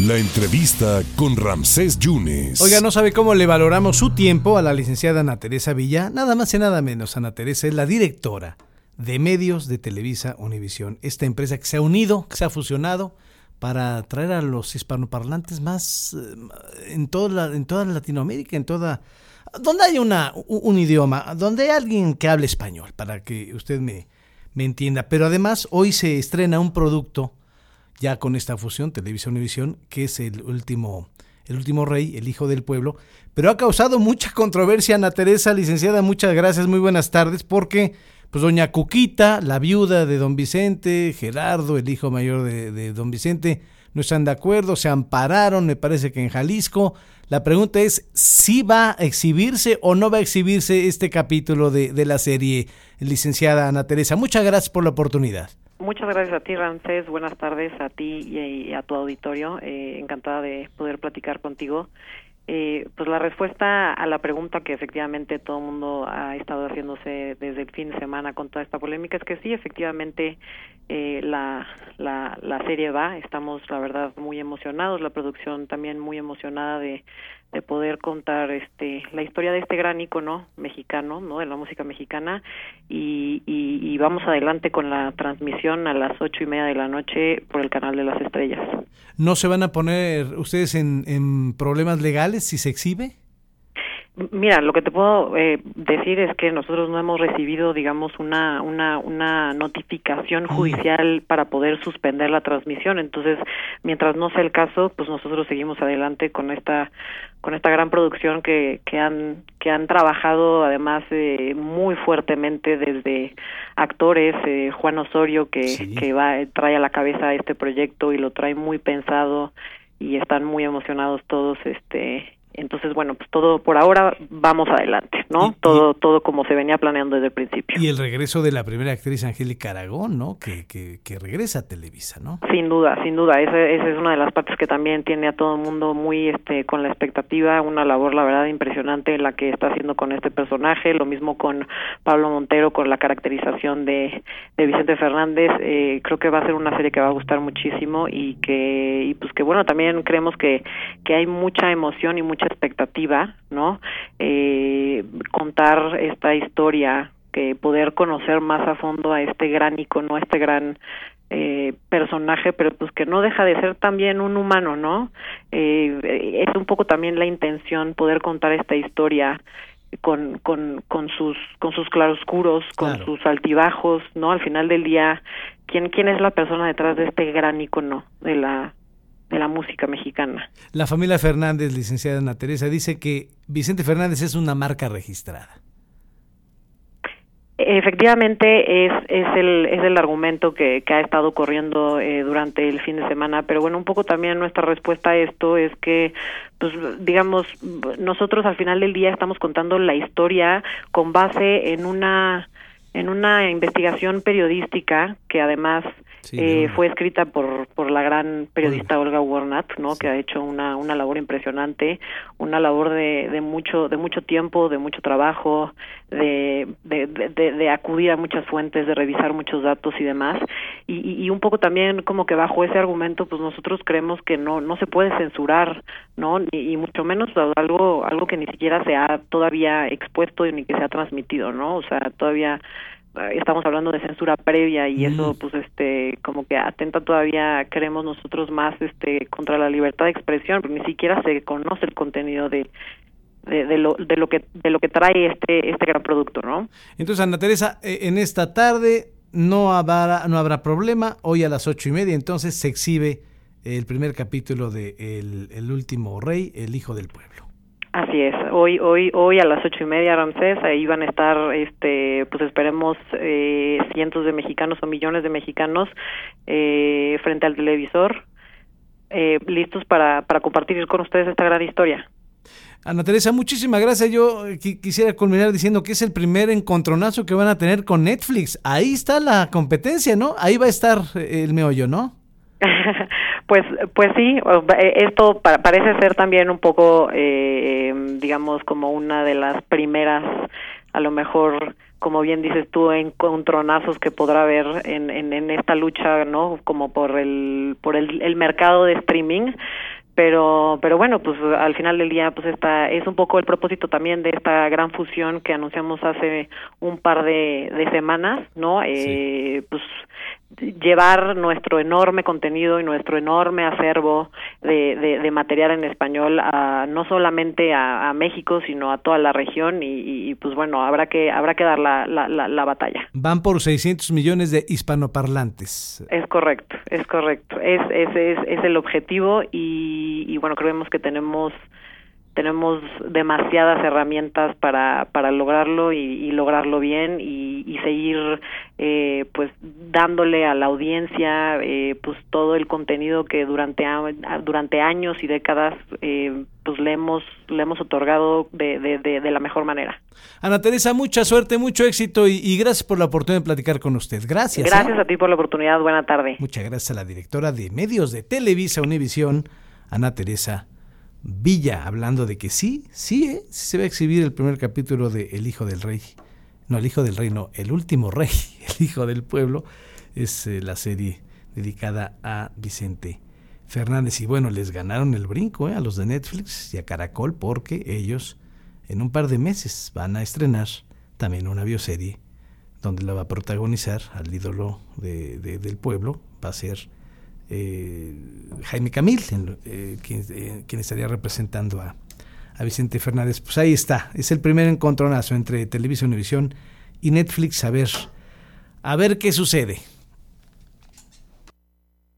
La entrevista con Ramsés Yunes. Oiga, no sabe cómo le valoramos su tiempo a la licenciada Ana Teresa Villa. Nada más y nada menos. Ana Teresa es la directora de medios de Televisa Univisión. Esta empresa que se ha unido, que se ha fusionado para traer a los hispanoparlantes más eh, en toda, en toda Latinoamérica, en toda... Donde hay una, un idioma, donde hay alguien que hable español, para que usted me, me entienda. Pero además hoy se estrena un producto ya con esta fusión, Televisa Univisión, que es el último, el último rey, el hijo del pueblo, pero ha causado mucha controversia. Ana Teresa, licenciada, muchas gracias, muy buenas tardes, porque pues doña Cuquita, la viuda de don Vicente, Gerardo, el hijo mayor de, don Vicente, no están de acuerdo, se ampararon, me parece que en Jalisco. La pregunta es si va a exhibirse o no va a exhibirse este capítulo de, de la serie, licenciada Ana Teresa. Muchas gracias por la oportunidad. Muchas gracias a ti, Ramsés. Buenas tardes a ti y a tu auditorio. Eh, encantada de poder platicar contigo. Eh, pues la respuesta a la pregunta que efectivamente todo el mundo ha estado haciéndose desde el fin de semana con toda esta polémica es que sí, efectivamente eh, la, la, serie va. Estamos, la verdad, muy emocionados. La producción también muy emocionada de de poder contar este la historia de este gran icono mexicano no de la música mexicana y, y, vamos adelante con la transmisión a las ocho y media de la noche por el canal de las estrellas no se van a poner ustedes en, en problemas legales si se exhibe Mira, lo que te puedo eh, decir es que nosotros no hemos recibido, digamos, una, una, una notificación judicial para poder suspender la transmisión. Entonces, mientras no sea el caso, pues nosotros seguimos adelante con esta con esta gran producción que, que han que han trabajado además eh, muy fuertemente desde actores eh, Juan Osorio que, que va trae a la cabeza este proyecto y lo trae muy pensado y están muy emocionados todos este entonces, bueno, pues todo por ahora vamos adelante, ¿no? todo todo como se venía planeando desde el principio. Y el regreso de la primera actriz Angélica Aragón, ¿no? Que, que, que regresa a Televisa, ¿no? Sin duda, sin duda. Esa, esa es una de las partes que también tiene a todo el mundo muy este con la expectativa, una labor, la verdad, impresionante la que está haciendo con este personaje. Lo mismo con Pablo Montero, con la caracterización de, de Vicente Fernández. Eh, creo que va a ser una serie que va a gustar muchísimo y que, y pues que bueno, también creemos que, que hay mucha emoción y mucha expectativa, ¿no? Eh, contar esta historia, que poder conocer más a fondo a este gran icono, a este gran eh, personaje, pero pues que no deja de ser también un humano, ¿no? Eh, es un poco también la intención poder contar esta historia con, con, con sus con sus claroscuros, con sus altibajos, ¿no? Al final del día, ¿quién, quién es la persona detrás de este gran icono de la de la música mexicana. La familia Fernández, licenciada Ana Teresa, dice que Vicente Fernández es una marca registrada. Efectivamente es, es, el, es el argumento que, que ha estado corriendo eh, durante el fin de semana, pero bueno, un poco también nuestra respuesta a esto es que, pues digamos, nosotros al final del día estamos contando la historia con base en una en una investigación periodística que además eh, fue escrita por, por la gran periodista Olga Warnat, ¿no? Que ha hecho una, una labor impresionante, una labor de, de mucho de mucho tiempo, de mucho trabajo, de, de, de, acudir a muchas fuentes, de revisar muchos datos y demás. Y, y, un poco también como que bajo ese argumento, pues nosotros creemos que no no se puede censurar, ¿no? Y, y mucho menos algo algo que ni siquiera se ha todavía expuesto ni que se ha transmitido, ¿no? O sea, todavía estamos hablando de censura previa y eso pues este como que atenta todavía creemos nosotros más este contra la libertad de expresión porque ni siquiera se conoce el contenido de de, lo, de lo que de lo que trae este este gran producto no entonces Ana Teresa eh, en esta tarde no habrá no habrá problema. Hoy a las ocho y media entonces se exhibe el primer capítulo de el, el último rey el hijo del pueblo Así es. Hoy, hoy, hoy a las ocho y media, Ramsés, ahí van a estar, este, pues esperemos eh, cientos de mexicanos o millones de mexicanos eh, frente al televisor, eh, listos para, para compartir con ustedes esta gran historia. Ana Teresa, muchísimas gracias. Yo quisiera culminar diciendo que es el primer encontronazo que van a tener con Netflix. Ahí está la competencia, ¿no? Ahí va a estar el meollo, ¿no? Pues, pues sí, eh, esto parece ser también un poco, eh, digamos, como una de las primeras, a lo mejor, como bien dices tú, encontronazos que podrá haber en, en, en esta lucha, ¿no? Como por el, por el, el mercado de streaming. Pero pero bueno pues al final del día pues esta es un poco el propósito también de esta gran fusión que anunciamos hace un par de, de semanas no eh, pues llevar nuestro enorme contenido y nuestro enorme acervo de, de, material en español a, no solamente a, México sino a toda la región y, pues bueno habrá que habrá que dar la, la, la, batalla. Van por 600 millones de hispanoparlantes. Es correcto es correcto. Es es, es, es el objetivo y, y bueno creemos que tenemos tenemos demasiadas herramientas para, para lograrlo y, lograrlo bien y, y seguir eh, pues dándole a la audiencia eh, pues todo el contenido que durante durante años y décadas eh, pues le hemos le hemos otorgado de, de, de, la mejor manera. Ana Teresa mucha suerte mucho éxito y, gracias por la oportunidad de platicar con usted. Gracias gracias a ti por la oportunidad. Buena tarde. Muchas gracias a la directora de medios de Televisa Univisión Ana Teresa Villa, hablando de que sí, sí, ¿eh? se va a exhibir el primer capítulo de El Hijo del Rey. No, El Hijo del Rey, no, El Último Rey, El Hijo del Pueblo, es eh, la serie dedicada a Vicente Fernández. Y bueno, les ganaron el brinco ¿eh? a los de Netflix y a Caracol porque ellos en un par de meses van a estrenar también una bioserie donde la va a protagonizar al ídolo del pueblo, va a ser eh, Jaime Camil, eh, eh, quien, estaría representando a, Vicente Fernández. Pues ahí está, es el primer encontronazo entre Televisa Univisión y Netflix, a ver, a ver qué sucede.